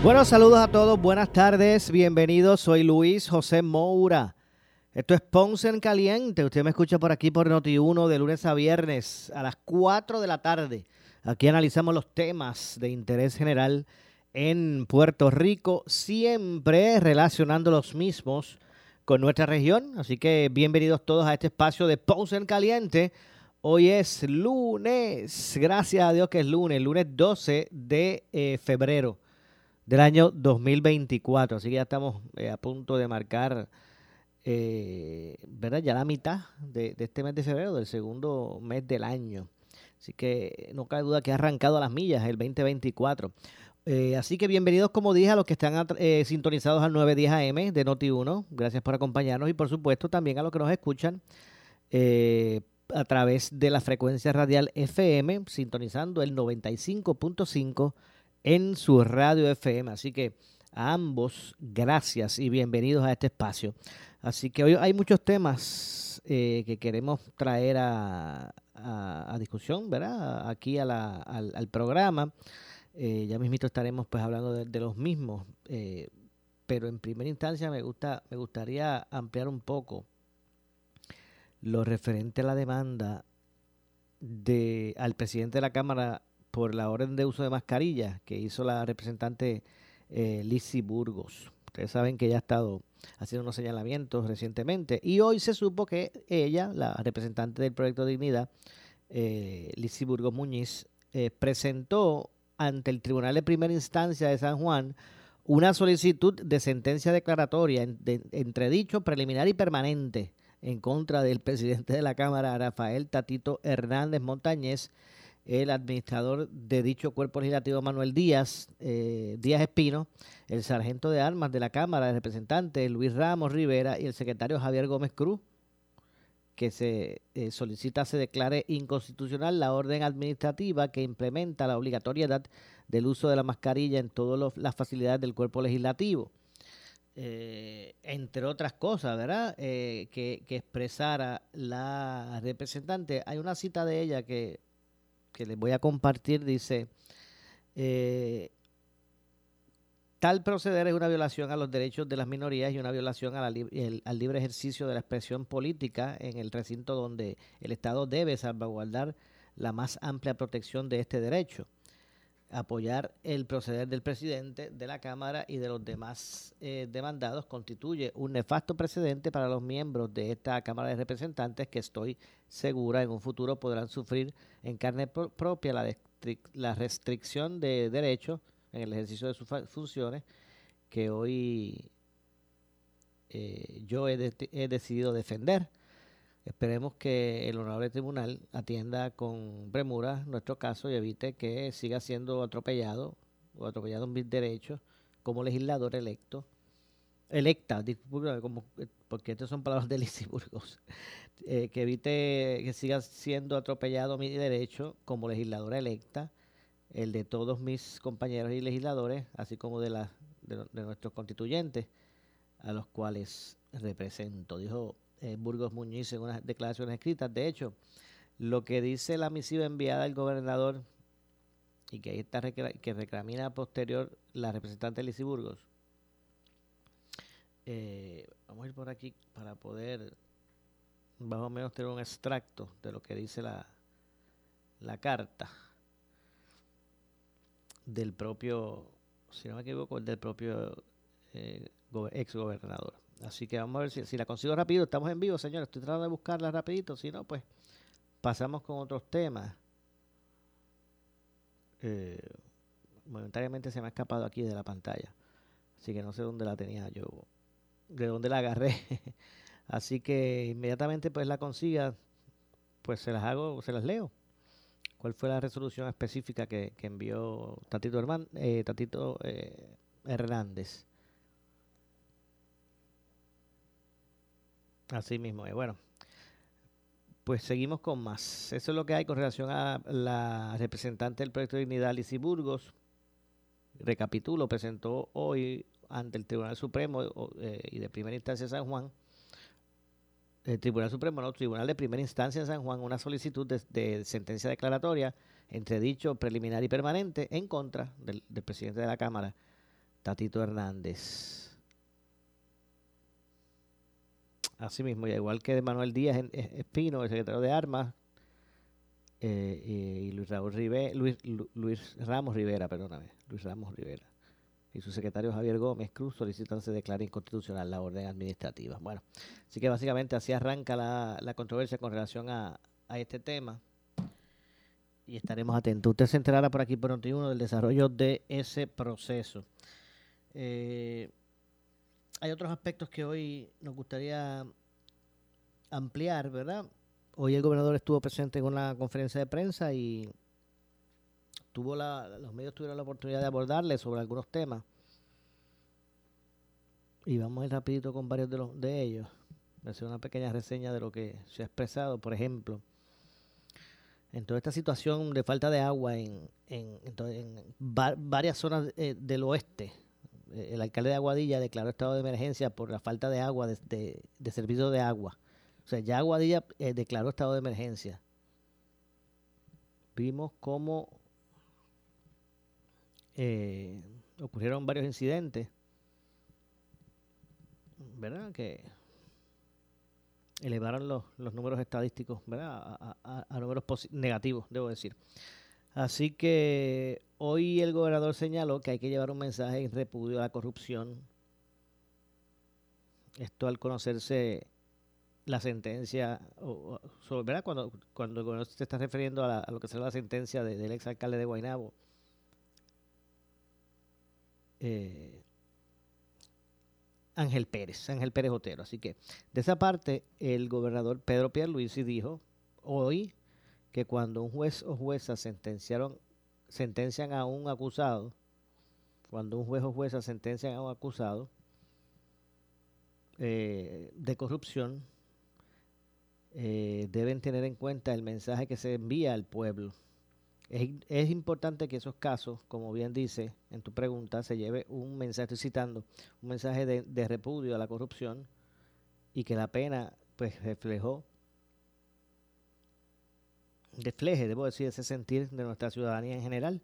Bueno, saludos a todos, buenas tardes, bienvenidos, soy Luis José Moura. Esto es Ponce en Caliente, usted me escucha por aquí por Noti 1 de lunes a viernes a las 4 de la tarde. Aquí analizamos los temas de interés general en Puerto Rico, siempre relacionando los mismos con nuestra región. Así que bienvenidos todos a este espacio de Ponce en Caliente. Hoy es lunes, gracias a Dios que es lunes, lunes 12 de eh, febrero del año 2024. Así que ya estamos eh, a punto de marcar, eh, ¿verdad? Ya la mitad de, este mes de febrero, del segundo mes del año. Así que no cabe duda que ha arrancado a las millas el 2024. Eh, así que bienvenidos, como dije, a los que están eh, sintonizados al 910 AM de Noti1. Gracias por acompañarnos y, por supuesto, también a los que nos escuchan a través de la frecuencia radial FM, sintonizando el 95.5 en su radio FM. Así que a ambos, gracias y bienvenidos a este espacio. Así que hoy hay muchos temas que queremos traer a, a, discusión, ¿verdad? Aquí a la, al, al programa. Eh, ya mismito estaremos pues hablando de, de los mismos, eh, pero en primera instancia me gusta, me gustaría ampliar un poco lo referente a la demanda de al presidente de la Cámara por la orden de uso de mascarillas que hizo la representante eh, Burgos. Ustedes saben que ella ha estado haciendo unos señalamientos recientemente y hoy se supo que ella, la representante del proyecto Dignidad, eh, Lizzie Burgos Muñiz, eh, presentó ante el Tribunal de Primera Instancia de San Juan una solicitud de sentencia declaratoria en, de, entredicho preliminar y permanente en contra del presidente de la Cámara, Rafael Tatito Hernández Montañez, el administrador de dicho cuerpo legislativo Manuel Díaz, eh, Díaz Espino, el sargento de armas de la Cámara de Representantes Luis Ramos Rivera y el secretario Javier Gómez Cruz, que se eh, solicita se declare inconstitucional la orden administrativa que implementa la obligatoriedad del uso de la mascarilla en todas las facilidades del cuerpo legislativo. Eh, entre otras cosas, ¿verdad? Eh, que, que, expresara la representante. Hay una cita de ella que, que les voy a compartir, dice, eh, Tal proceder es una violación a los derechos de las minorías y una violación al libre ejercicio de la expresión política en el recinto donde el Estado debe salvaguardar la más amplia protección de este derecho. Apoyar el proceder del presidente de la Cámara y de los demás eh, demandados constituye un nefasto precedente para los miembros de esta Cámara de Representantes que estoy segura en un futuro podrán sufrir en carne pro propia la, restricción de derechos en el ejercicio de sus funciones que hoy eh, yo he, decidido defender. Esperemos que el honorable tribunal atienda con premura nuestro caso y evite que siga siendo atropellado o atropellado mis derechos como legislador electo, electa, como, porque estas son palabras de Lizy Burgos, eh, que evite que siga siendo atropellado mi derecho como legisladora electa el de todos mis compañeros y legisladores, así como de, la, de nuestros constituyentes, a los cuales represento, dijo eh, Burgos Muñiz en unas declaraciones escritas. De hecho, lo que dice la misiva enviada al gobernador y que ahí está que reclamina posterior la representante Lizy Burgos. Eh, vamos a ir por aquí para poder más o menos tener un extracto de lo que dice la, la carta del propio, si no me equivoco, del propio eh, ex gobernador. Así que vamos a ver si, la consigo rápido. Estamos en vivo, señores. Estoy tratando de buscarla rapidito. Si no, pues pasamos con otros temas. Eh, momentáneamente se me ha escapado aquí de la pantalla. Así que no sé dónde la tenía yo. De dónde la agarré. Así que inmediatamente pues la consiga, pues se las hago, se las leo. ¿Cuál fue la resolución específica que, envió Tatito, Herman, eh, Tatito eh, Hernández? Así mismo es. Bueno, pues seguimos con más. Eso es lo que hay con relación a la representante del proyecto de dignidad, Lizy Burgos. Recapitulo, presentó hoy ante el Tribunal Supremo eh, y de primera instancia de San Juan, el Tribunal Supremo, no, Tribunal de primera instancia de San Juan, una solicitud de, sentencia declaratoria entre dicho preliminar y permanente en contra del, presidente de la Cámara, Tatito Hernández. Asimismo, y igual que Manuel Díaz Espino, el secretario de Armas, eh, y Luis, Raúl Luis, Ramos Rivera, perdóname, Luis Ramos Rivera y su secretario Javier Gómez Cruz solicitan se declare inconstitucional la orden administrativa. Bueno, así que básicamente así arranca la, controversia con relación a, este tema y estaremos atentos. Usted se enterará por aquí por uno del desarrollo de ese proceso. Eh, hay otros aspectos que hoy nos gustaría ampliar, ¿verdad? Hoy el gobernador estuvo presente en una conferencia de prensa y tuvo la, los medios tuvieron la oportunidad de abordarle sobre algunos temas. Y vamos a ir rapidito con varios de, los, de ellos. Hacer una pequeña reseña de lo que se ha expresado. Por ejemplo, en toda esta situación de falta de agua en, en, varias zonas eh, del oeste, el alcalde de Aguadilla declaró estado de emergencia por la falta de agua, de, de, servicio de agua. O sea, ya Aguadilla eh, declaró estado de emergencia. Vimos cómo eh, ocurrieron varios incidentes, ¿verdad? Que elevaron los, números estadísticos, ¿verdad? A, números negativos, debo decir. Así que hoy el gobernador señaló que hay que llevar un mensaje en repudio a la corrupción. Esto al conocerse la sentencia, ¿verdad? Cuando, cuando el gobernador se está refiriendo a, lo que será la sentencia del exalcalde de Guaynabo, eh, Ángel Pérez, Ángel Pérez Otero. Así que de esa parte, el gobernador Pedro Pierluisi dijo hoy que cuando un juez o jueza sentenciaron, sentencian a un acusado, cuando un juez o jueza sentencian a un acusado eh, de corrupción, eh, deben tener en cuenta el mensaje que se envía al pueblo. Es, importante que esos casos, como bien dice en tu pregunta, se lleve un mensaje, estoy citando, un mensaje de, repudio a la corrupción y que la pena pues reflejó, refleje, debo decir, ese sentir de nuestra ciudadanía en general.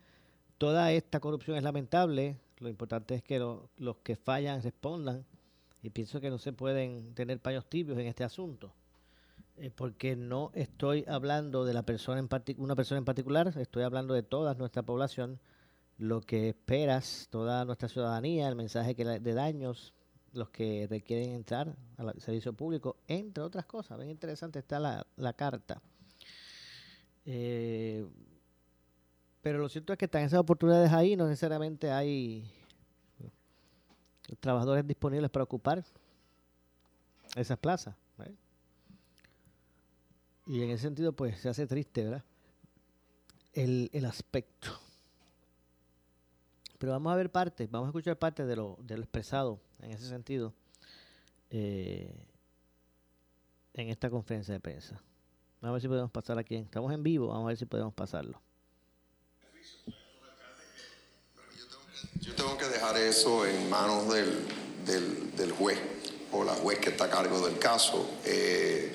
Toda esta corrupción es lamentable, lo importante es que los que fallan respondan y pienso que no se pueden tener paños tibios en este asunto. Eh, porque no estoy hablando de la persona en una persona en particular, estoy hablando de toda nuestra población, lo que esperas, toda nuestra ciudadanía, el mensaje que de daños, los que requieren entrar al servicio público, entre otras cosas. Bien interesante está la, la carta. Eh, pero lo cierto es que están esas oportunidades ahí, no necesariamente hay trabajadores disponibles para ocupar esas plazas. Y en ese sentido, pues se hace triste, ¿verdad? El, aspecto. Pero vamos a ver parte, vamos a escuchar parte de lo, de lo expresado en ese sentido eh, en esta conferencia de prensa. Vamos a ver si podemos pasar aquí. Estamos en vivo, vamos a ver si podemos pasarlo. Yo tengo que dejar eso en manos del, del, juez o la juez que está a cargo del caso. Eh,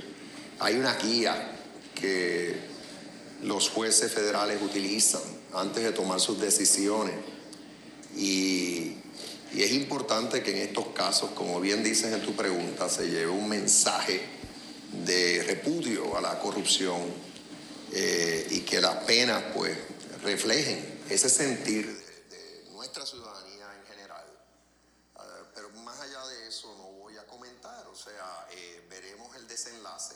hay una guía que los jueces federales utilizan antes de tomar sus decisiones y, es importante que en estos casos, como bien dices en tu pregunta, se lleve un mensaje de repudio a la corrupción eh, y que las penas pues reflejen ese sentir de, nuestra ciudadanía en general. Ah, pero más allá de eso no voy a comentar, o sea, eh, veremos el desenlace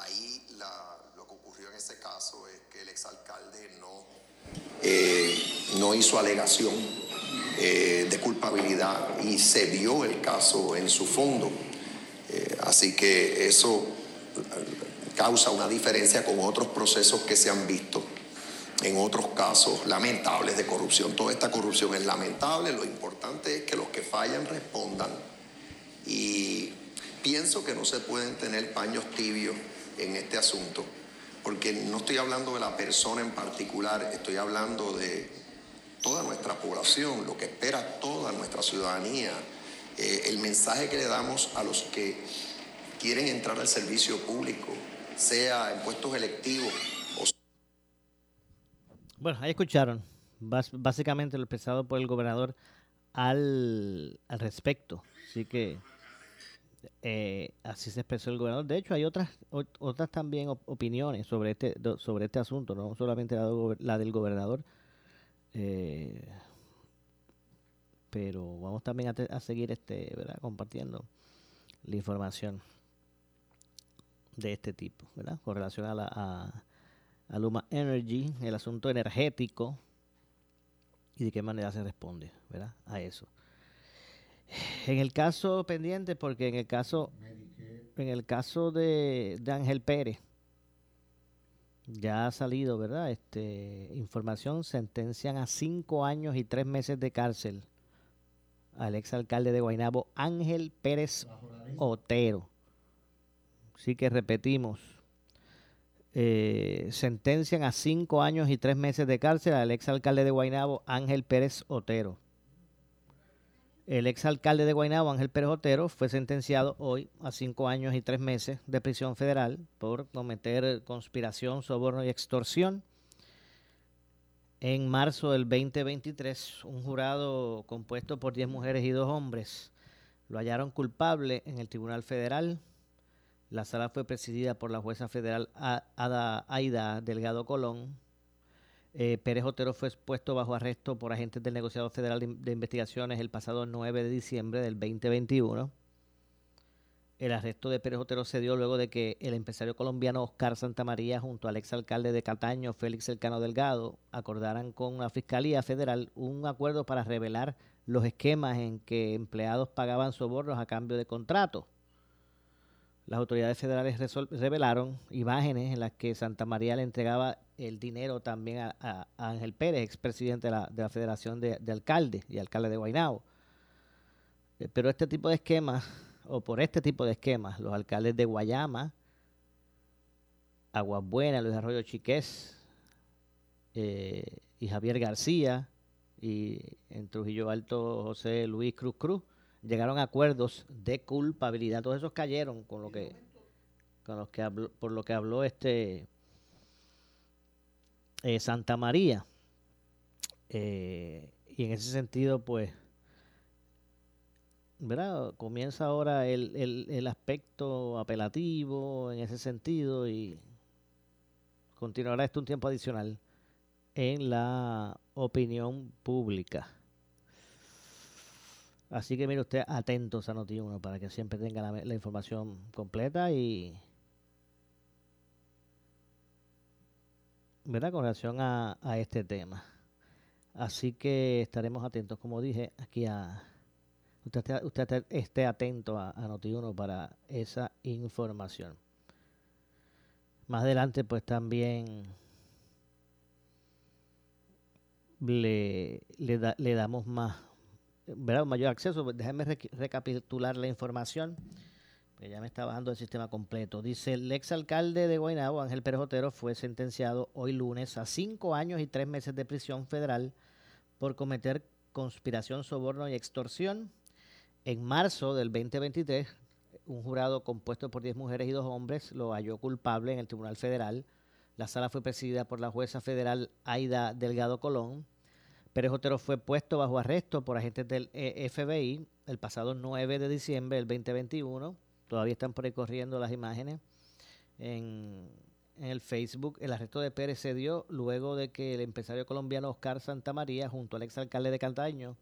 ahí lo que ocurrió en ese caso es que el exalcalde no, eh, no hizo alegación eh, de culpabilidad y se vio el caso en su fondo. Eh, así que eso causa una diferencia con otros procesos que se han visto en otros casos lamentables de corrupción. Toda esta corrupción es lamentable, lo importante es que los que fallan respondan y pienso que no se pueden tener paños tibios en este asunto, porque no estoy hablando de la persona en particular, estoy hablando de toda nuestra población, lo que espera toda nuestra ciudadanía, eh, el mensaje que le damos a los que quieren entrar al servicio público, sea en puestos electivos o... Bueno, ahí escucharon básicamente lo expresado por el gobernador al, respecto. Así que eh, así se expresó el gobernador. De hecho, hay otras otras también opiniones sobre este sobre este asunto, no solamente la, del gobernador. Eh, pero vamos también a, seguir este, ¿verdad? compartiendo la información de este tipo, ¿verdad? Con relación a la a, Luma Energy, el asunto energético y de qué manera se responde, ¿verdad? A eso. En el caso pendiente, porque en el caso, en el caso de, de Ángel Pérez, ya ha salido, ¿verdad? Este, información, sentencian a cinco años y tres meses de cárcel al exalcalde de Guaynabo, Ángel Pérez Otero. Sí que repetimos, eh, sentencian a cinco años y tres meses de cárcel al exalcalde de Guaynabo, Ángel Pérez Otero. El exalcalde de Guaynabo, Ángel Pérez Otero, fue sentenciado hoy a cinco años y tres meses de prisión federal por cometer conspiración, soborno y extorsión. En marzo del 2023, un jurado compuesto por 10 mujeres y dos hombres lo hallaron culpable en el Tribunal Federal. La sala fue presidida por la jueza federal Ada Aida Delgado Colón, eh, Pérez Otero fue puesto bajo arresto por agentes del negociado federal de, investigaciones el pasado 9 de diciembre del 2021. El arresto de Pérez Otero se dio luego de que el empresario colombiano Oscar Santamaría junto al exalcalde de Cataño, Félix Elcano Delgado, acordaran con la Fiscalía Federal un acuerdo para revelar los esquemas en que empleados pagaban sobornos a cambio de contratos. Las autoridades federales revelaron imágenes en las que Santa María le entregaba el dinero también a, Ángel Pérez, expresidente de la, de la Federación de, Alcaldes y alcalde de Guaynabo. Eh, pero este tipo de esquemas, o por este tipo de esquemas, los alcaldes de Guayama, Aguas Buenas, Luis Arroyo Chiqués eh, y Javier García, y en Trujillo Alto José Luis Cruz Cruz, llegaron a acuerdos de culpabilidad. Todos esos cayeron con lo que, con que habló, por lo que habló este eh, Santa María. Eh, y en ese sentido, pues, ¿verdad? Comienza ahora el, el, el aspecto apelativo en ese sentido y continuará esto un tiempo adicional en la opinión pública. Así que mire usted atentos a Noti1 para que siempre tenga la, información completa y ¿verdad? con relación a, este tema. Así que estaremos atentos, como dije, aquí a usted, usted esté atento a, a Noti1 para esa información. Más adelante, pues también le, le, le damos más ¿verdad? mayor acceso. Déjenme recapitular la información, que ya me está bajando el sistema completo. Dice, el exalcalde de Guaynabo, Ángel Pérez Otero, fue sentenciado hoy lunes a cinco años y tres meses de prisión federal por cometer conspiración, soborno y extorsión. En marzo del 2023, un jurado compuesto por 10 mujeres y dos hombres lo halló culpable en el Tribunal Federal. La sala fue presidida por la jueza federal Aida Delgado Colón Pérez Otero fue puesto bajo arresto por agentes del e FBI el pasado 9 de diciembre del 2021. Todavía están por ahí corriendo las imágenes en, el Facebook. El arresto de Pérez se dio luego de que el empresario colombiano Oscar Santamaría, junto al exalcalde de Cantaño,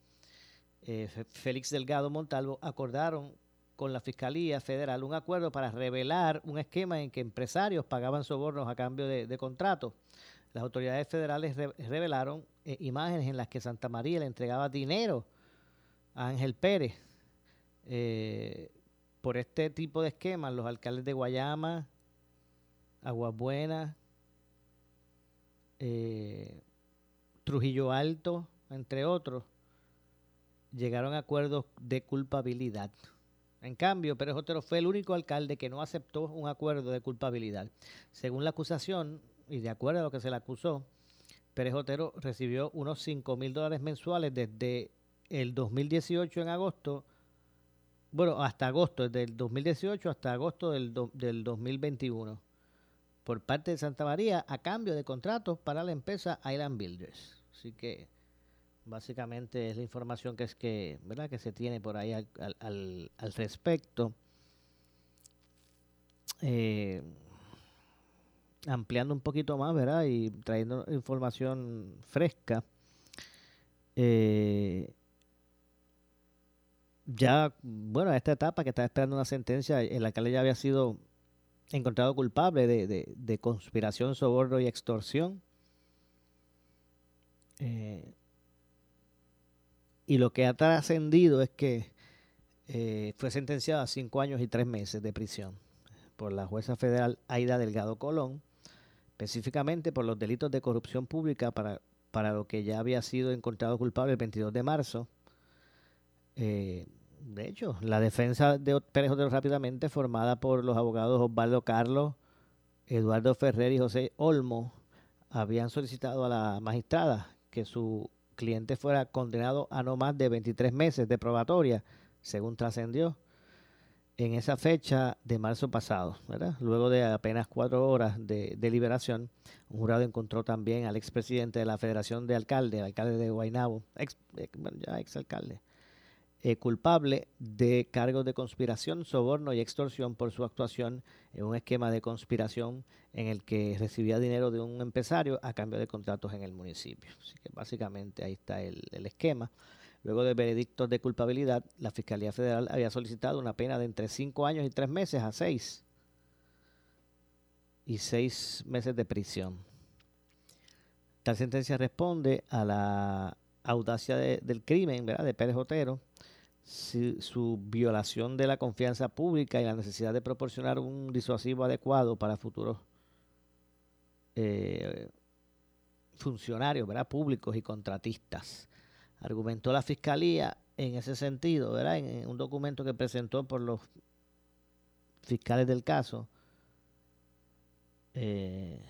eh, Félix Delgado Montalvo, acordaron con la Fiscalía Federal un acuerdo para revelar un esquema en que empresarios pagaban sobornos a cambio de, de contratos. Las autoridades federales revelaron eh, imágenes en las que Santa María le entregaba dinero a Ángel Pérez. Eh, por este tipo de esquemas, los alcaldes de Guayama, eh, Trujillo Alto, entre otros, llegaron a acuerdos de culpabilidad. En cambio, Pérez Otero fue el único alcalde que no aceptó un acuerdo de culpabilidad. Según la acusación, y de acuerdo a lo que se le acusó, Pérez Otero recibió unos 5 mil dólares mensuales desde el 2018 en agosto, bueno, hasta agosto, desde el 2018 hasta agosto del, del 2021, por parte de Santa María a cambio de contratos para la empresa Island Builders. Así que Básicamente es la información que es que, ¿verdad? que se tiene por ahí al, al, al respecto. Eh, ampliando un poquito más, ¿verdad? Y trayendo información fresca. Eh, ya, bueno, a esta etapa que está esperando una sentencia, el alcalde ya había sido encontrado culpable de, de, de conspiración, soborno y extorsión. Eh, y lo que ha trascendido es que eh, fue sentenciado a cinco años y tres meses de prisión por la jueza federal Aida Delgado Colón, específicamente por los delitos de corrupción pública para, para lo que ya había sido encontrado culpable el 22 de marzo. Eh, de hecho, la defensa de Pérez Otero rápidamente, formada por los abogados Osvaldo Carlos, Eduardo Ferrer y José Olmo, habían solicitado a la magistrada que su cliente fuera condenado a no más de 23 meses de probatoria, según trascendió en esa fecha de marzo pasado, ¿verdad? Luego de apenas cuatro horas de deliberación, un jurado encontró también al expresidente de la Federación de Alcaldes, alcalde de Guaynabo, ex, eh, exalcalde, eh, culpable de cargos de conspiración, soborno y extorsión por su actuación en un esquema de conspiración en el que recibía dinero de un empresario a cambio de contratos en el municipio. Así que básicamente ahí está el, esquema. Luego de veredictos de culpabilidad, la Fiscalía Federal había solicitado una pena de entre cinco años y tres meses a seis y seis meses de prisión. Tal sentencia responde a la audacia del crimen ¿verdad? de Pérez Otero, su violación de la confianza pública y la necesidad de proporcionar un disuasivo adecuado para futuros eh, funcionarios ¿verdad? públicos y contratistas. Argumentó la Fiscalía en ese sentido, ¿verdad? En, un documento que presentó por los fiscales del caso. Eh,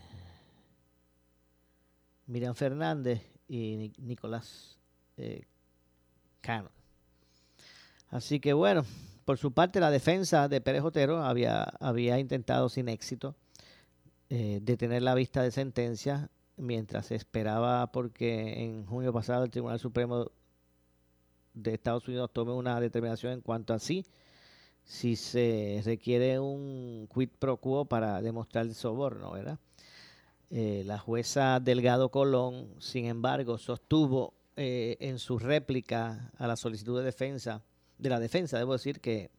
Miriam Fernández y Nicolás eh, Cano. Así que bueno, por su parte la defensa de Pérez Otero había, había intentado sin éxito eh, detener la vista de sentencia mientras se esperaba porque en junio pasado el Tribunal Supremo de Estados Unidos tome una determinación en cuanto a sí, si se requiere un quid pro quo para demostrar el soborno, ¿verdad? Eh, la jueza Delgado Colón, sin embargo, sostuvo eh, en su réplica a la solicitud de defensa, de la defensa, debo decir que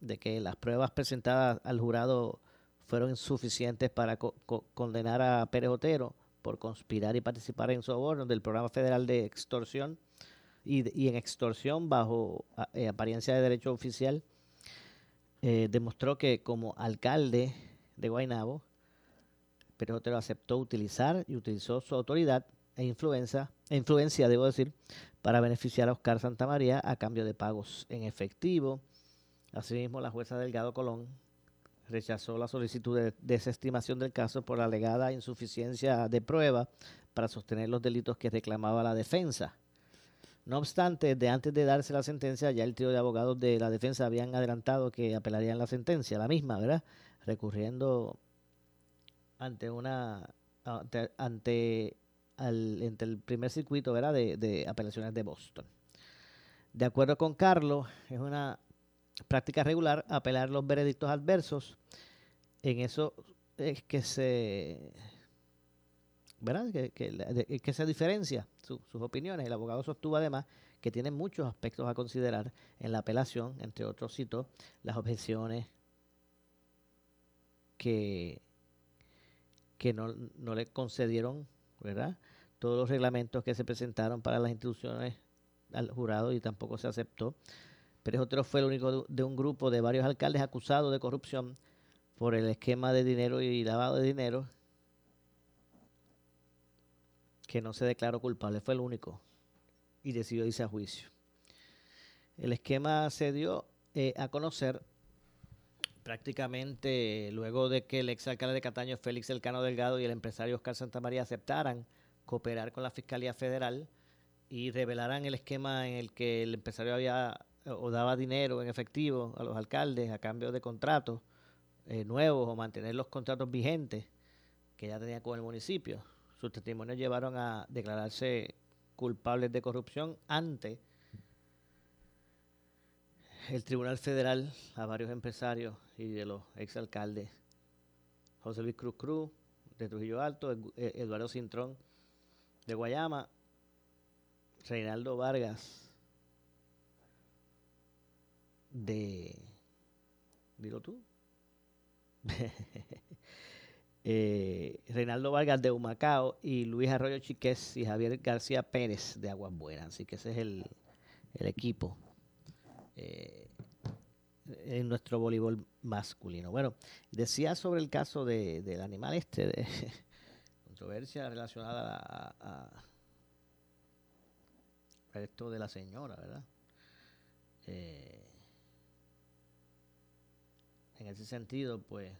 de que las pruebas presentadas al jurado fueron insuficientes para condenar a Pérez Otero por conspirar y participar en soborno del programa federal de extorsión y, en extorsión bajo eh, apariencia de derecho oficial, eh, demostró que como alcalde de Guaynabo, Pérez Otero aceptó utilizar y utilizó su autoridad e influencia, e influencia, debo decir, para beneficiar a Oscar Santamaría a cambio de pagos en efectivo. Asimismo, la jueza Delgado Colón rechazó la solicitud de desestimación del caso por alegada insuficiencia de prueba para sostener los delitos que reclamaba la defensa. No obstante, de antes de darse la sentencia, ya el trío de abogados de la defensa habían adelantado que apelarían la sentencia, la misma, ¿verdad? Recurriendo ante una ante el primer circuito, ¿verdad? De, apelaciones de Boston. De acuerdo con Carlos, es una práctica regular apelar los veredictos adversos. En eso es que se ¿verdad? Que, se diferencia sus opiniones. El abogado sostuvo además que tiene muchos aspectos a considerar en la apelación, entre otros citó las objeciones que, que no, no le concedieron, Todos los reglamentos que se presentaron para las instituciones al jurado y tampoco se aceptó. Pérez Otero fue el único de un grupo de varios alcaldes acusados de corrupción por el esquema de dinero y lavado de dinero que no se declaró culpable, fue el único. Y decidió irse a juicio. El esquema se dio eh, a conocer prácticamente luego de que el exalcalde de Cataño, Félix Elcano Delgado, y el empresario Oscar Santamaría aceptaran cooperar con la Fiscalía Federal y revelaran el esquema en el que el empresario había o daba dinero en efectivo a los alcaldes a cambio de contratos eh, nuevos o mantener los contratos vigentes que ya tenía con el municipio. Sus testimonios llevaron a declararse culpables de corrupción ante el Tribunal Federal a varios empresarios y de los exalcaldes. José Luis Cruz Cruz de Trujillo Alto, eh, Eduardo Cintrón de Guayama, Reinaldo Vargas de dilo tú. Eh, Reinaldo Vargas de Humacao y Luis Arroyo Chiqués y Javier García Pérez de Aguas Buenas. Así que ese es el, el equipo eh, en nuestro voleibol masculino. Bueno, decía sobre el caso de, del animal este, de controversia relacionada a, a, esto de la señora, ¿verdad? Eh, en ese sentido, pues,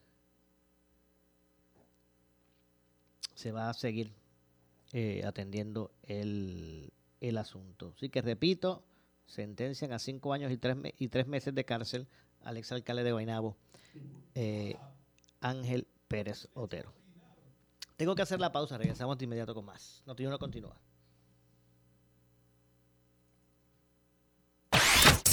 se va a seguir eh, atendiendo el, el asunto. Así que repito, sentencian a cinco años y tres, meses de cárcel al exalcalde de Guaynabo, eh, Ángel Pérez Otero. Tengo que hacer la pausa, regresamos de inmediato con más. No no continúa.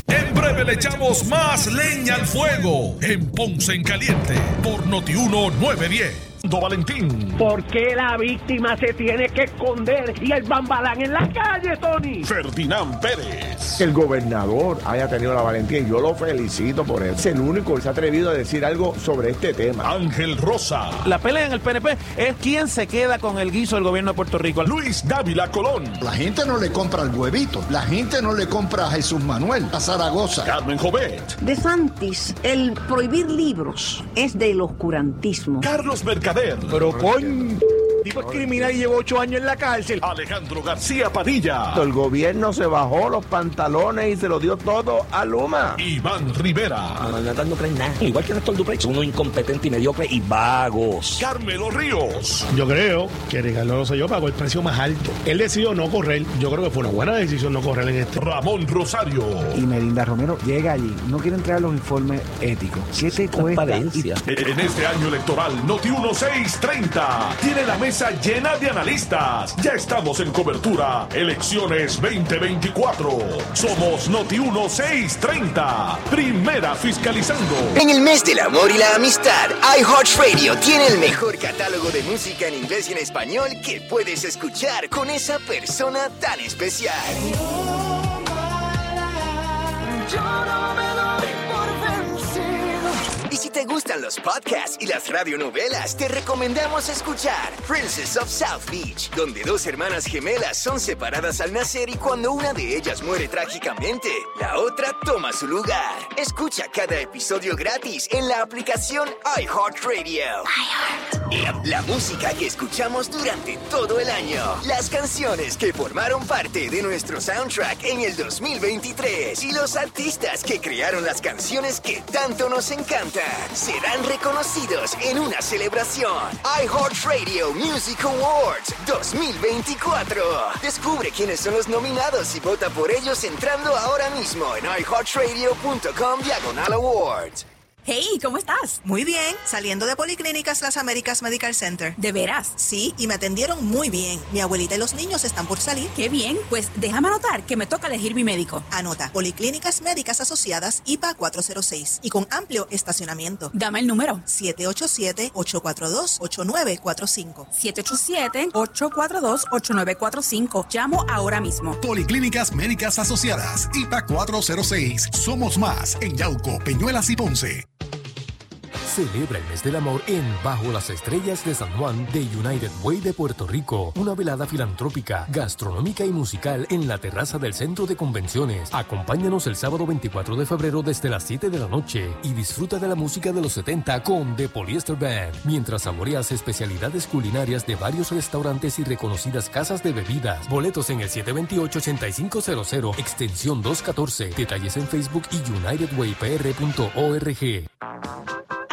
En breve le echamos más leña al fuego en Ponce en Caliente por Notiuno 910. Valentín. ¿Por qué la víctima se tiene que esconder y el bambalán en la calle, Tony? Ferdinand Pérez. El gobernador haya tenido la valentía y yo lo felicito por eso. Es el único que se ha atrevido a decir algo sobre este tema. Ángel Rosa. La pelea en el PNP es quién se queda con el guiso del gobierno de Puerto Rico. Luis Dávila Colón. La gente no le compra el huevito. La gente no le compra a Jesús Manuel, a Zaragoza. Carmen Jovet. De Santis, el prohibir libros es del oscurantismo. Carlos Mercader pero coño, tipo es criminal y llevó ocho años en la cárcel. Alejandro García Padilla. El gobierno se bajó los pantalones y se lo dio todo a Luma. Iván Rivera. A no creen nada. Igual que Néstor Duprey, son unos incompetentes y mediocres y vagos. Carmelo Ríos. Yo creo que Ricardo yo pagó el precio más alto. Él decidió no correr. Yo creo que fue una buena decisión no correr en este. Ramón Rosario. Y Melinda Romero llega allí. No quiere entregar los informes éticos. ¿Qué te cuesta? En este año electoral, Noti 1630 tiene la mesa llena de analistas. Ya estamos en cobertura. Elecciones 2024. Somos Noti 1630. Primera fiscalizando. En el mes del amor y la amistad, iHeartRadio tiene el mejor catálogo de música en inglés y en español que puedes escuchar con esa persona tan especial. Y si te gustan los podcasts y las radionovelas, te recomendamos escuchar Princess of South Beach, donde dos hermanas gemelas son separadas al nacer y cuando una de ellas muere trágicamente, la otra toma su lugar. Escucha cada episodio gratis en la aplicación iHeartRadio. iHeart. La música que escuchamos durante todo el año. Las canciones que formaron parte de nuestro soundtrack en el 2023. Y los artistas que crearon las canciones que tanto nos encantan serán reconocidos en una celebración. iHeartRadio Music Awards 2024. Descubre quiénes son los nominados y vota por ellos entrando ahora mismo en iHeartRadio.com Diagonal Awards. Hey, ¿cómo estás? Muy bien, saliendo de Policlínicas Las Américas Medical Center. ¿De veras? Sí, y me atendieron muy bien. Mi abuelita y los niños están por salir. Qué bien, pues déjame anotar que me toca elegir mi médico. Anota, Policlínicas Médicas Asociadas IPA 406 y con amplio estacionamiento. Dame el número. 787-842-8945. 787-842-8945. Llamo ahora mismo. Policlínicas Médicas Asociadas IPA 406. Somos más en Yauco, Peñuelas y Ponce. Celebra el mes del amor en Bajo las Estrellas de San Juan de United Way de Puerto Rico. Una velada filantrópica, gastronómica y musical en la terraza del Centro de Convenciones. Acompáñanos el sábado 24 de febrero desde las 7 de la noche y disfruta de la música de los 70 con The Polyester Band, mientras saboreas especialidades culinarias de varios restaurantes y reconocidas casas de bebidas. Boletos en el 728-8500, extensión 214. Detalles en Facebook y unitedwaypr.org.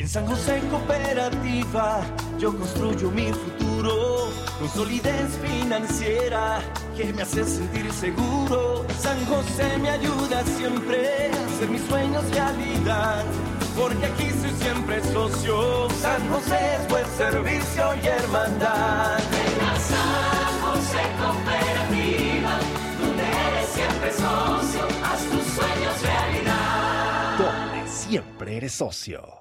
En San José Cooperativa yo construyo mi futuro con solidez financiera que me hace sentir seguro. San José me ayuda siempre a hacer mis sueños realidad. Porque aquí soy siempre socio. San José es buen servicio y hermandad. Ven a San José Cooperativa, donde eres siempre socio. Haz tus sueños realidad. Donde siempre eres socio.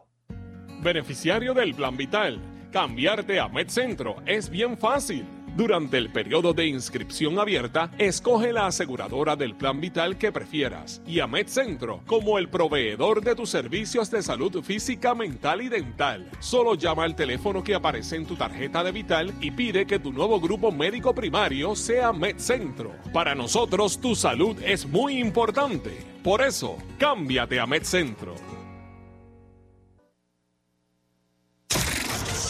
Beneficiario del Plan Vital. Cambiarte a MedCentro es bien fácil. Durante el periodo de inscripción abierta, escoge la aseguradora del plan vital que prefieras y a MedCentro como el proveedor de tus servicios de salud física, mental y dental. Solo llama al teléfono que aparece en tu tarjeta de vital y pide que tu nuevo grupo médico primario sea MedCentro. Para nosotros, tu salud es muy importante. Por eso, cámbiate a MedCentro.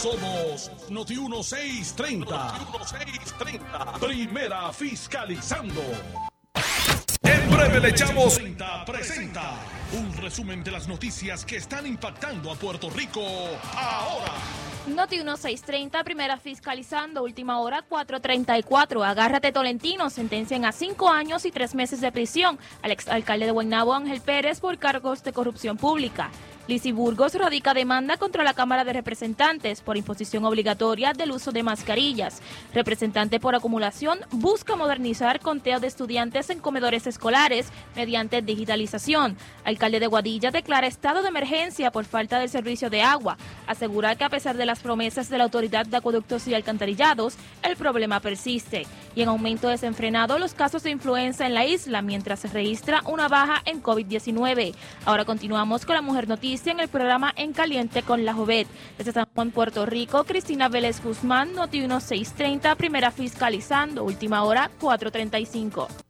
Somos Noti 1630. Noti 1630. Primera fiscalizando. En breve le echamos presenta un resumen de las noticias que están impactando a Puerto Rico ahora. Noti 1630, primera fiscalizando, última hora 434. Agárrate Tolentino, sentencian a cinco años y tres meses de prisión al exalcalde de Guaynabo Ángel Pérez por cargos de corrupción pública. Lizy Burgos radica demanda contra la Cámara de Representantes por imposición obligatoria del uso de mascarillas. Representante por acumulación busca modernizar conteo de estudiantes en comedores escolares mediante digitalización. Alcalde de Guadilla declara estado de emergencia por falta del servicio de agua. Asegura que a pesar de las promesas de la Autoridad de Acueductos y Alcantarillados, el problema persiste. Y en aumento desenfrenado los casos de influenza en la isla mientras se registra una baja en COVID-19. Ahora continuamos con la Mujer Noticia en el programa En Caliente con la Jovet. Desde San Juan, Puerto Rico, Cristina Vélez Guzmán, Noti 1630, primera fiscalizando, última hora 435.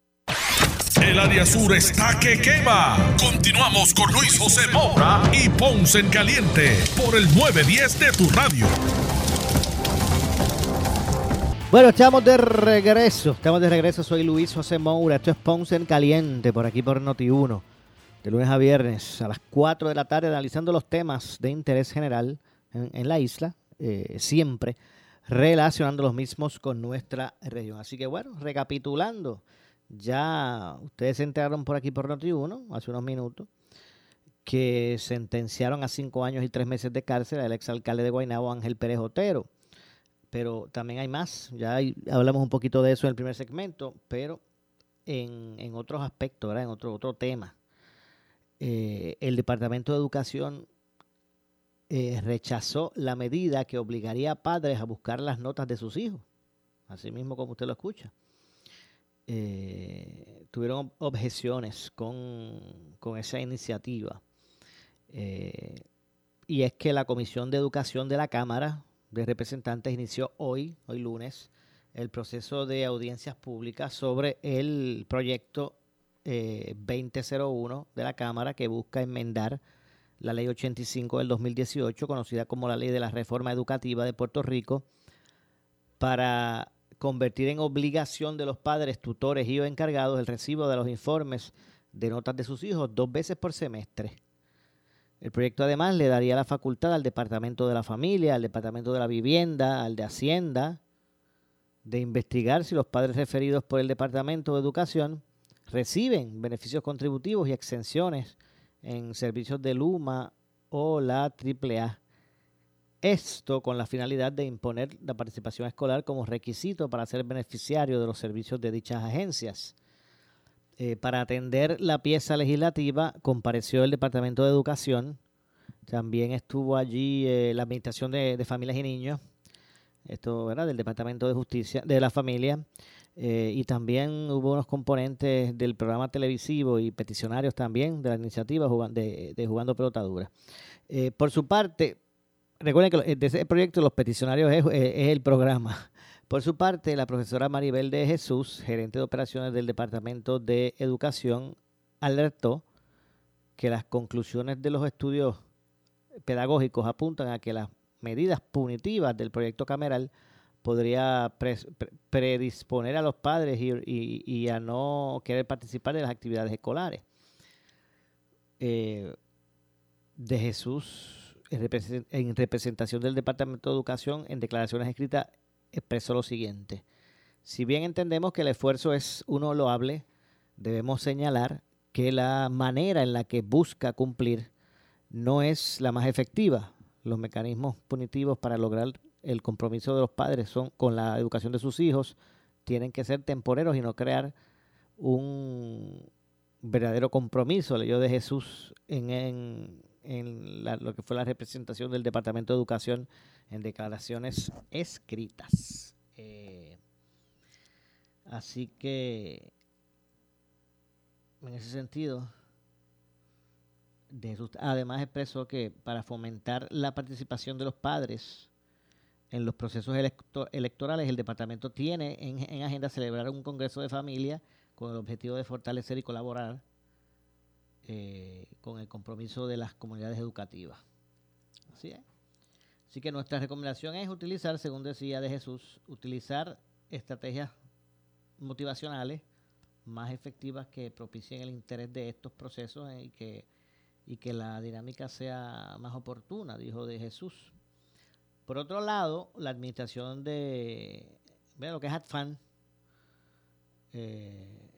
El área sur está que quema. Continuamos con Luis José Moura y Ponce en Caliente por el 910 de tu radio. Bueno, estamos de regreso. Estamos de regreso. Soy Luis José Moura. Esto es Ponce en Caliente por aquí por Noti1. De lunes a viernes a las 4 de la tarde analizando los temas de interés general en, en la isla. Eh, siempre relacionando los mismos con nuestra región. Así que bueno, recapitulando. Ya ustedes se enteraron por aquí por Noti1 hace unos minutos que sentenciaron a cinco años y tres meses de cárcel al exalcalde de Guaynabo Ángel Pérez Otero. Pero también hay más, ya hablamos un poquito de eso en el primer segmento, pero en, en otros aspectos, ¿verdad? en otro, otro tema. Eh, el Departamento de Educación eh, rechazó la medida que obligaría a padres a buscar las notas de sus hijos, así mismo como usted lo escucha eh, tuvieron objeciones con, con esa iniciativa. Eh, y es que la Comisión de Educación de la Cámara de Representantes inició hoy, hoy lunes, el proceso de audiencias públicas sobre el proyecto eh, 2001 de la Cámara que busca enmendar la Ley 85 del 2018, conocida como la Ley de la Reforma Educativa de Puerto Rico, para convertir en obligación de los padres, tutores y o encargados el recibo de los informes de notas de sus hijos dos veces por semestre. El proyecto además le daría la facultad al Departamento de la Familia, al Departamento de la Vivienda, al de Hacienda, de investigar si los padres referidos por el Departamento de Educación reciben beneficios contributivos y exenciones en servicios de Luma o la AAA. Esto con la finalidad de imponer la participación escolar como requisito para ser beneficiario de los servicios de dichas agencias. Eh, para atender la pieza legislativa compareció el Departamento de Educación, también estuvo allí eh, la Administración de, de, Familias y Niños, esto ¿verdad? del Departamento de Justicia, de la Familia, eh, y también hubo unos componentes del programa televisivo y peticionarios también de la iniciativa de, de Jugando Pelotadura. Eh, por su parte, recuerden que de ese proyecto los peticionarios es, es el programa. Por su parte, la profesora Maribel de Jesús, gerente de operaciones del Departamento de Educación, alertó que las conclusiones de los estudios pedagógicos apuntan a que las medidas punitivas del proyecto cameral podría pre predisponer a los padres y, a no querer participar de las actividades escolares. Eh, de Jesús, en representación del Departamento de Educación, en declaraciones escritas, expresó lo siguiente. Si bien entendemos que el esfuerzo es uno loable, debemos señalar que la manera en la que busca cumplir no es la más efectiva. Los mecanismos punitivos para lograr el compromiso de los padres son con la educación de sus hijos tienen que ser temporeros y no crear un verdadero compromiso, leyó de Jesús en, en, en la, lo que fue la representación del Departamento de Educación en declaraciones escritas. Eh, así que, en ese sentido, además expresó que para fomentar la participación de los padres en los procesos electo electorales, el departamento tiene en, en, agenda celebrar un congreso de familia con el objetivo de fortalecer y colaborar eh, con el compromiso de las comunidades educativas. Así es. Así que nuestra recomendación es utilizar, según decía de Jesús, utilizar estrategias motivacionales más efectivas que propicien el interés de estos procesos y que, y que la dinámica sea más oportuna, dijo de Jesús. Por otro lado, la administración de lo que es ATFAN eh,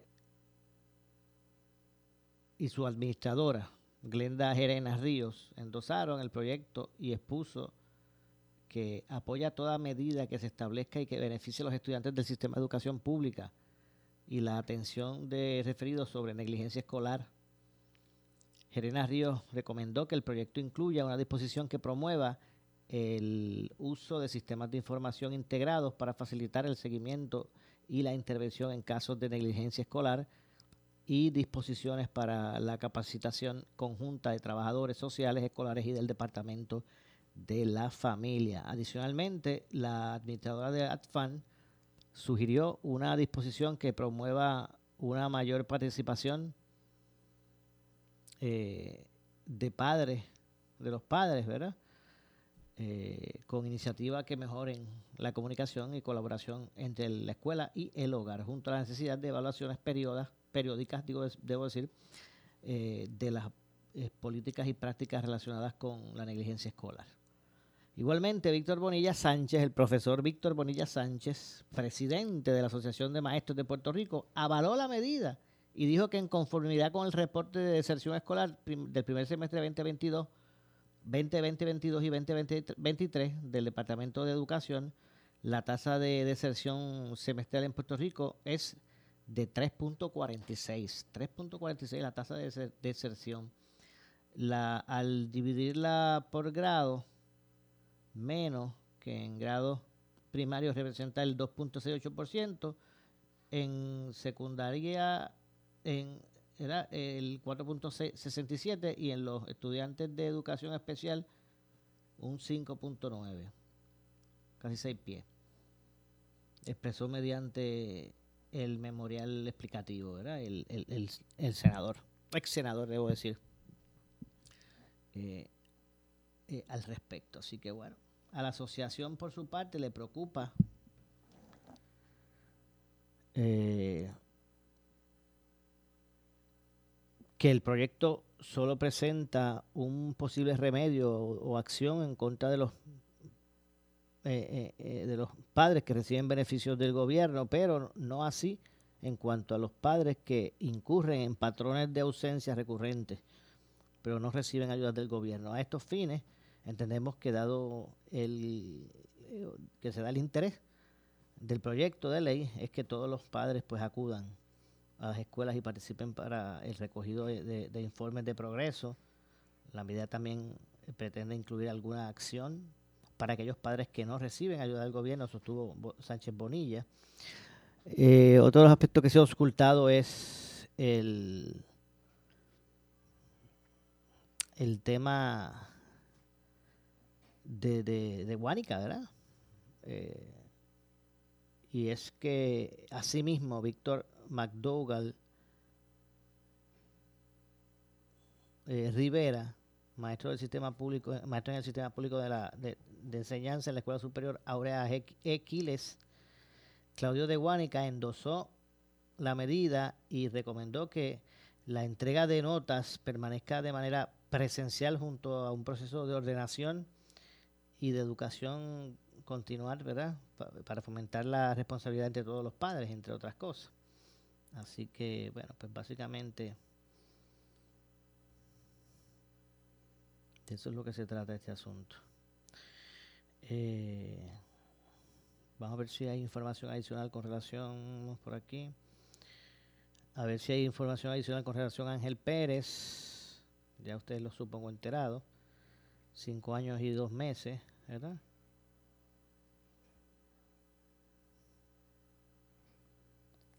y su administradora, Glenda Jerena Ríos, endosaron el proyecto y expuso que apoya toda medida que se establezca y que beneficie a los estudiantes del sistema de educación pública y la atención de referidos sobre negligencia escolar. Jerena Ríos recomendó que el proyecto incluya una disposición que promueva el uso de sistemas de información integrados para facilitar el seguimiento y la intervención en casos de negligencia escolar y disposiciones para la capacitación conjunta de trabajadores sociales, escolares y del Departamento de la Familia. Adicionalmente, la administradora de ATFAN sugirió una disposición que promueva una mayor participación eh, de padres, de los padres, ¿verdad? Eh, con iniciativas que mejoren la comunicación y colaboración entre la escuela y el hogar, junto a la necesidad de evaluaciones periodas, periódicas, digo, debo decir, eh, de las eh, políticas y prácticas relacionadas con la negligencia escolar. Igualmente, Víctor Bonilla Sánchez, el profesor Víctor Bonilla Sánchez, presidente de la Asociación de Maestros de Puerto Rico, avaló la medida y dijo que en conformidad con el reporte de deserción escolar del primer semestre de 2022, 2020, 22 y 2023 del Departamento de Educación, la tasa de deserción semestral en Puerto Rico es de 3.46. 3.46 la tasa de deserción. La, al dividirla por grado, menos que en grado primario representa el 2.68%, en secundaria en era el 4.67 y en los estudiantes de educación especial un 5.9, casi 6 pies. expresó mediante el memorial explicativo, ¿verdad? El, el, el, senador, ex senador, debo decir, eh, eh, al respecto. Así que bueno, a la asociación por su parte le preocupa eh, que el proyecto solo presenta un posible remedio o acción en contra de los eh, eh, de los padres que reciben beneficios del gobierno, pero no así en cuanto a los padres que incurren en patrones de ausencia recurrentes, pero no reciben ayudas del gobierno. A estos fines, entendemos que dado el eh, que se da el interés del proyecto de ley, es que todos los padres pues acudan a las escuelas y participen para el recogido de, informes de progreso. La medida también pretende incluir alguna acción para aquellos padres que no reciben ayuda del gobierno, sostuvo Sánchez Bonilla. Eh, otro de los aspectos que se ha ocultado es el, el tema de, de, ¿verdad? Eh, y es que asimismo Víctor McDougall eh, Rivera, maestro del sistema público, maestro en el sistema público de, la, de enseñanza en la Escuela Superior Aurea Equiles, Claudio de Guánica endosó la medida y recomendó que la entrega de notas permanezca de manera presencial junto a un proceso de ordenación y de educación continuar, ¿verdad? Para fomentar la responsabilidad entre todos los padres, entre otras cosas. Así que, bueno, pues básicamente de eso es lo que se trata este asunto. Eh, vamos a ver si hay información adicional con relación por aquí. A ver si hay información adicional con relación a Ángel Pérez. Ya ustedes lo supongo enterado. Cinco años y dos meses, ¿verdad?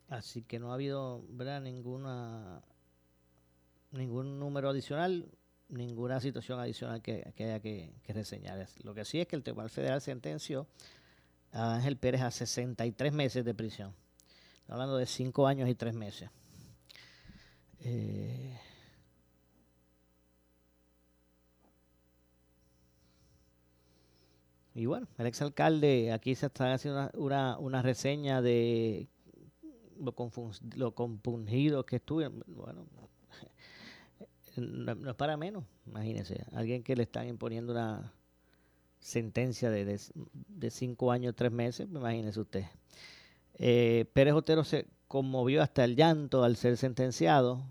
Así que no ha habido, ¿verdad? Ninguna ningún número adicional ninguna situación adicional que, haya que, que, reseñar. Lo que sí es que el Tribunal Federal sentenció a Ángel Pérez a 63 meses de prisión. Estamos hablando de 5 años y 3 meses. Eh, y bueno, el exalcalde, aquí se está haciendo una, una, una reseña de lo, lo compungido que estuve. Bueno, no, es para menos, imagínense, alguien que le están imponiendo una sentencia de, de, cinco años, tres meses, imagínese usted. Eh, Pérez Otero se conmovió hasta el llanto al ser sentenciado,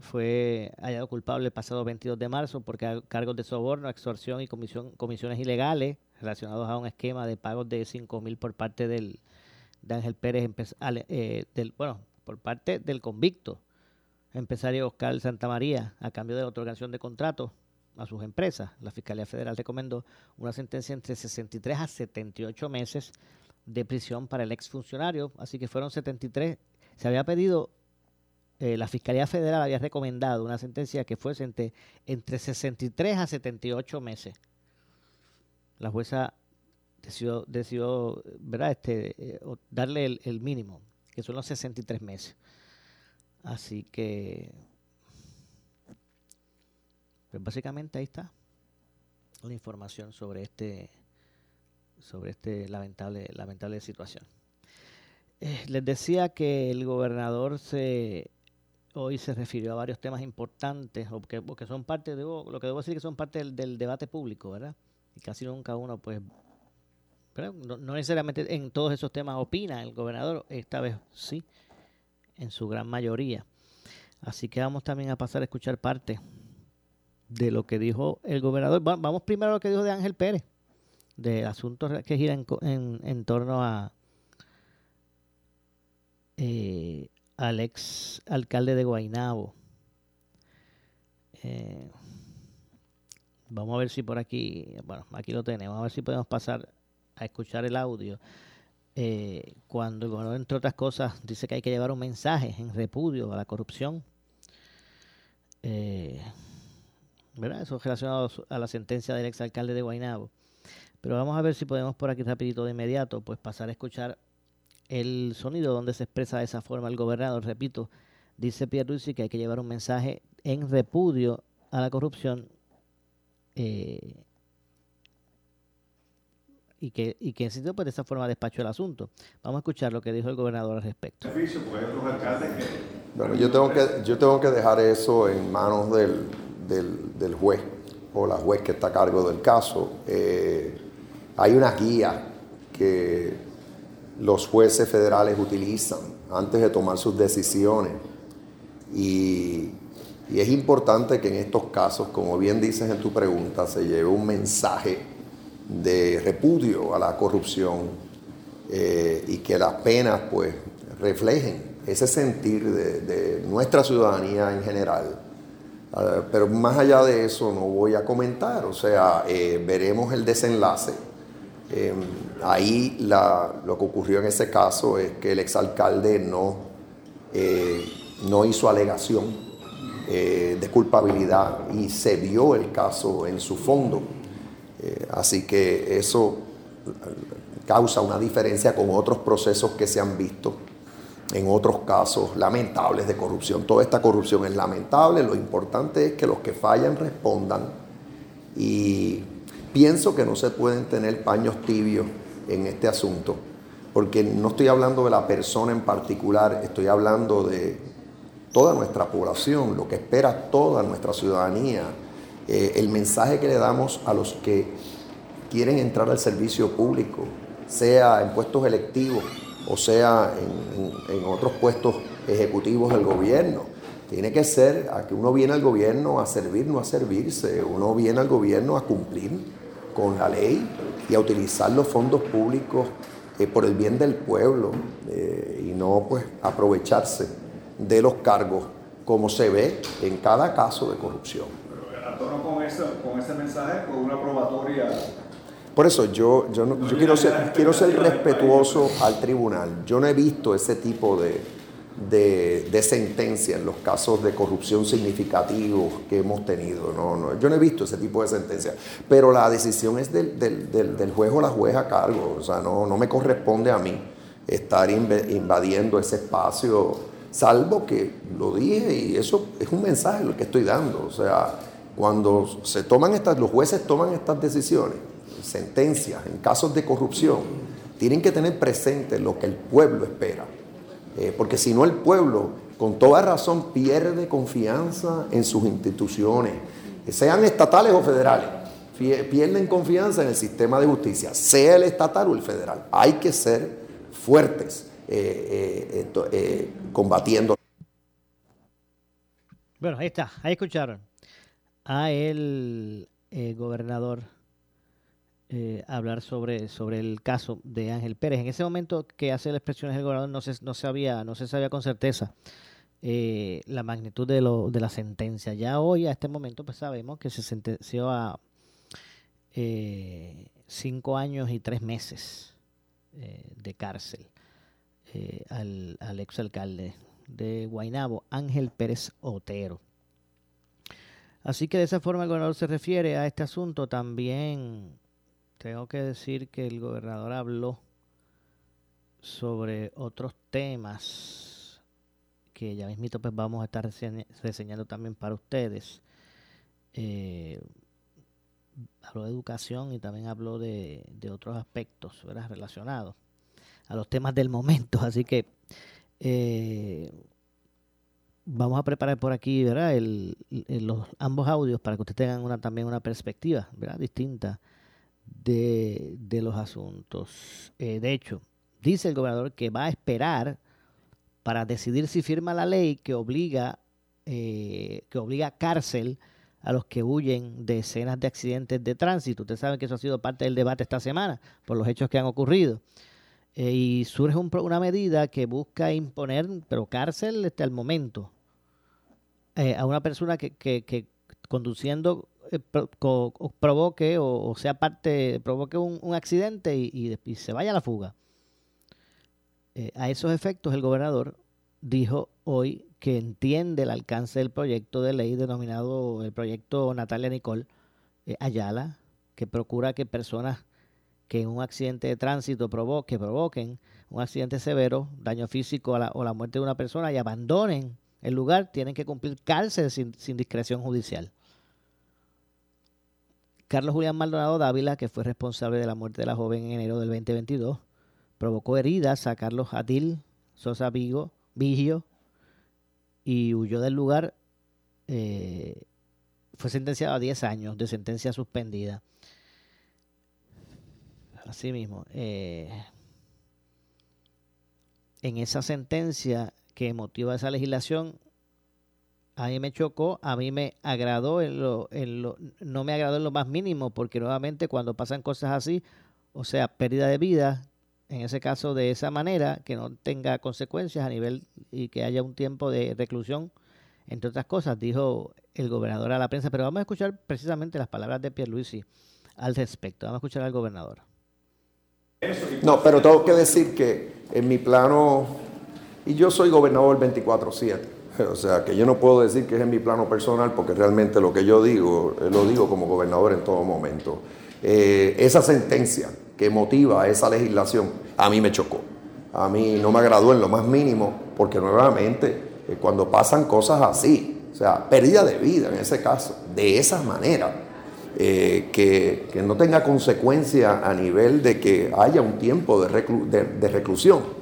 fue hallado culpable el pasado 22 de marzo por cargos de soborno, extorsión y comisión, comisiones ilegales relacionados a un esquema de pagos de 5 mil por parte del, de Ángel Pérez, eh, del, bueno, por parte del convicto empresario Oscar Santamaría a cambio de la otorgación de contratos a sus empresas. La Fiscalía Federal recomendó una sentencia entre 63 a 78 meses de prisión para el exfuncionario, así que fueron 73. Se había pedido, eh, la Fiscalía Federal había recomendado una sentencia que fuese entre, entre 63 a 78 meses. La jueza decidió, decidió. Este, eh, darle el mínimo, que son los 63 meses. Así que, pues básicamente ahí está la información sobre este sobre este lamentable lamentable situación. Eh, les decía que el gobernador se hoy se refirió a varios temas importantes, o que, o que son parte de lo que debo decir que son parte del, del debate público, ¿verdad? Y casi nunca uno, pues, no, no necesariamente en todos esos temas opina el gobernador, esta vez sí en su gran mayoría. Así que vamos también a pasar a escuchar parte de lo que dijo el gobernador. Vamos primero a lo que dijo de Ángel Pérez, de asuntos que giran en, en, torno a eh, al ex alcalde de Guainabo. Eh, vamos a ver si por aquí, bueno, aquí lo tenemos, a ver si podemos pasar a escuchar el audio eh, cuando el gobernador, entre otras cosas, dice que hay que llevar un mensaje en repudio a la corrupción. Eh, ¿verdad? Eso relacionado a la sentencia del exalcalde de Guaynabo. Pero vamos a ver si podemos por aquí rapidito de inmediato, pues pasar a escuchar el sonido donde se expresa de esa forma el gobernador. Repito, dice Pierluisi que hay que llevar un mensaje en repudio a la corrupción eh, y que, y que en sitio pues de esa forma despachó el asunto. Vamos a escuchar lo que dijo el gobernador al respecto. Bueno, yo tengo que, yo tengo que dejar eso en manos del, del, del juez o la juez que está a cargo del caso. Eh, hay una guía que los jueces federales utilizan antes de tomar sus decisiones y, y es importante que en estos casos, como bien dices en tu pregunta, se lleve un mensaje de repudio a la corrupción eh, y que las penas pues reflejen ese sentir de, nuestra ciudadanía en general. Uh, pero más allá de eso no voy a comentar, o sea, eh, veremos el desenlace. Eh, ahí lo que ocurrió en ese caso es que el exalcalde no, no hizo alegación de culpabilidad y se vio el caso en su fondo. Así que eso causa una diferencia con otros procesos que se han visto en otros casos lamentables de corrupción. Toda esta corrupción es lamentable, lo importante es que los que fallan respondan y pienso que no se pueden tener paños tibios en este asunto, porque no estoy hablando de la persona en particular, estoy hablando de toda nuestra población, lo que espera toda nuestra ciudadanía, eh, el mensaje que le damos a los que quieren entrar al servicio público, sea en puestos electivos, o sea en, otros puestos ejecutivos del gobierno. Tiene que ser a que uno viene al gobierno a servir, no a servirse. Uno viene al gobierno a cumplir con la ley y a utilizar los fondos públicos eh, por el bien del pueblo eh, y no pues aprovecharse de los cargos como se ve en cada caso de corrupción. Pero a tono con, eso, con ese mensaje, con una probatoria por eso yo, yo, no, yo quiero, ser, quiero ser respetuoso al tribunal. Yo no he visto ese tipo de, de, de sentencia en los casos de corrupción significativos que hemos tenido. No, no, yo no he visto ese tipo de sentencia. Pero la decisión es del, del, del, del juez o la juez a cargo. O sea, no, no me corresponde a mí estar invadiendo ese espacio, salvo que lo dije y eso es un mensaje lo que estoy dando. O sea, cuando se toman estas, los jueces toman estas decisiones sentencias en casos de corrupción, tienen que tener presente lo que el pueblo espera. Eh, porque si no el pueblo, con toda razón, pierde confianza en sus instituciones, sean estatales o federales. Pierden confianza en el sistema de justicia, sea el estatal o el federal. Hay que ser fuertes eh, eh, eh combatiendo. Bueno, ahí está, ahí escucharon a el gobernador eh, hablar sobre, sobre el caso de Ángel Pérez. En ese momento que hace las expresiones el gobernador no se, no sabía, no se sabía con certeza eh, la magnitud de, lo, de la sentencia. Ya hoy, a este momento, pues sabemos que se sentenció a eh, cinco años y tres meses eh, de cárcel eh, al, al exalcalde de Guainabo, Ángel Pérez Otero. Así que de esa forma el gobernador se refiere a este asunto. También tengo que decir que el gobernador habló sobre otros temas que ya mismito pues vamos a estar reseñando también para ustedes. Eh, habló de educación y también habló de, de otros aspectos ¿verdad? relacionados a los temas del momento. Así que eh, vamos a preparar por aquí ¿verdad? Los ambos audios para que ustedes tengan una, también una perspectiva ¿verdad? distinta de, de los asuntos. Eh, de hecho, dice el gobernador que va a esperar para decidir si firma la ley que obliga, eh, que obliga cárcel a los que huyen de escenas de accidentes de tránsito. Ustedes saben que eso ha sido parte del debate esta semana por los hechos que han ocurrido. Eh, y surge un, una medida que busca imponer, pero cárcel hasta el momento, eh, a una persona que, que, que conduciendo eh, pro, provoque o, sea parte, provoque un, accidente y, se vaya a la fuga. Eh, a esos efectos, el gobernador dijo hoy que entiende el alcance del proyecto de ley denominado el proyecto Natalia Nicole eh, Ayala, que procura que personas que un accidente de tránsito provo que provoquen un accidente severo, daño físico a la, o la muerte de una persona y abandonen el lugar, tienen que cumplir cárcel sin, discreción judicial. Carlos Julián Maldonado Dávila, que fue responsable de la muerte de la joven en enero del 2022, provocó heridas a Carlos Adil Sosa Vigo, Vigio y huyó del lugar. eh, fue sentenciado a 10 años de sentencia suspendida. Así mismo, eh, en esa sentencia que motiva esa legislación, a mí me chocó, a mí me agradó, en lo, en lo, no me agradó en lo más mínimo, porque nuevamente cuando pasan cosas así, o sea, pérdida de vida, en ese caso de esa manera, que no tenga consecuencias a nivel y que haya un tiempo de reclusión, entre otras cosas, dijo el gobernador a la prensa, pero vamos a escuchar precisamente las palabras de Pierluisi al respecto. Vamos a escuchar al gobernador. No, pero tengo que decir que en mi plano, y yo soy gobernador 24/7, o sea que yo no puedo decir que es en mi plano personal porque realmente lo que yo digo, eh, lo digo como gobernador en todo momento. Eh, esa sentencia que motiva esa legislación a mí me chocó, a mí no me agradó en lo más mínimo porque nuevamente eh, cuando pasan cosas así, o sea, pérdida de vida en ese caso, de esa manera, que, que no tenga consecuencia a nivel de que haya un tiempo de reclusión.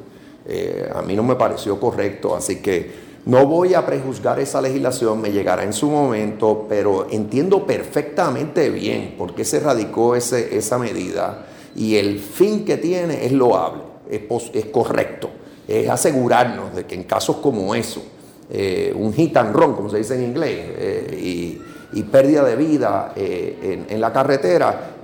Eh, a mí no me pareció correcto, así que no voy a prejuzgar esa legislación, me llegará en su momento, pero entiendo perfectamente bien por qué se radicó ese, esa medida y el fin que tiene es loable, es, es correcto, es asegurarnos de que en casos como eso, eh, un hit and run, como se dice en inglés, eh, y, pérdida de vida en, la carretera,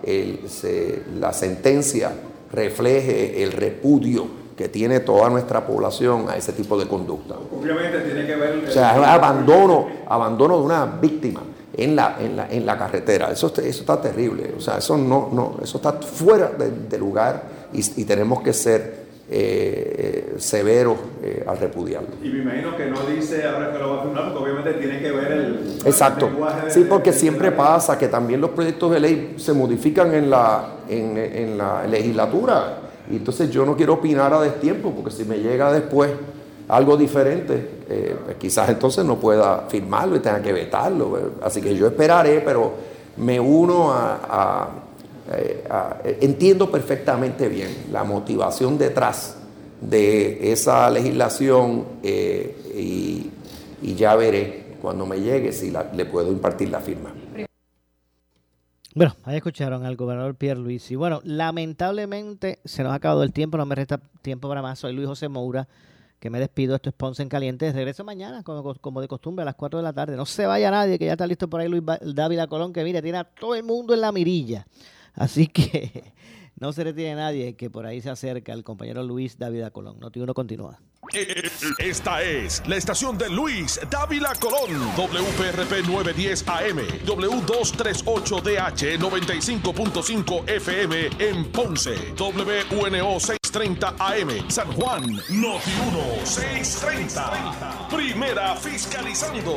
la sentencia refleje el repudio que tiene toda nuestra población a ese tipo de conducta. Obviamente tiene que ver... O sea, es abandono, abandono de una víctima en la, en la, en la carretera. Eso, está- eso está terrible. O sea, eso no, no, eso está fuera de, de lugar y, y tenemos que ser eh, eh, severos eh, al repudiarlo. Y me imagino que no dice ahora que lo va a firmar, porque obviamente tiene que ver el... Exacto. el lenguaje Sí, porque siempre pasa que también los proyectos de ley se modifican en la, en, en la legislatura. Y entonces yo no quiero opinar a destiempo, porque si me llega después algo diferente, eh, pues quizás entonces no pueda firmarlo y tenga que vetarlo. Así que yo esperaré, pero me uno a... eh, entiendo perfectamente bien la motivación detrás de esa legislación eh, y, ya veré cuando me llegue si le puedo impartir la firma. Bueno, ahí escucharon al gobernador Pierre Luis. Y bueno, lamentablemente se nos ha acabado el tiempo, no me resta tiempo para más. Soy Luis José Moura, que me despido. Esto es Ponce en Caliente. Regreso mañana, como, como de costumbre, a las 4 de la tarde. No se vaya nadie, que ya está listo por ahí Luis Dávila Colón, que mire, tiene a todo el mundo en la mirilla. Así que no se retiene nadie, que por ahí se acerca el compañero Luis Dávila Colón. Noti uno continúa. Esta es la estación de Luis Dávila Colón, WPRP 910 AM, W238DH 95.5 FM en Ponce, WNO 630 AM, San Juan, Noti 1 630. Primera fiscalizando.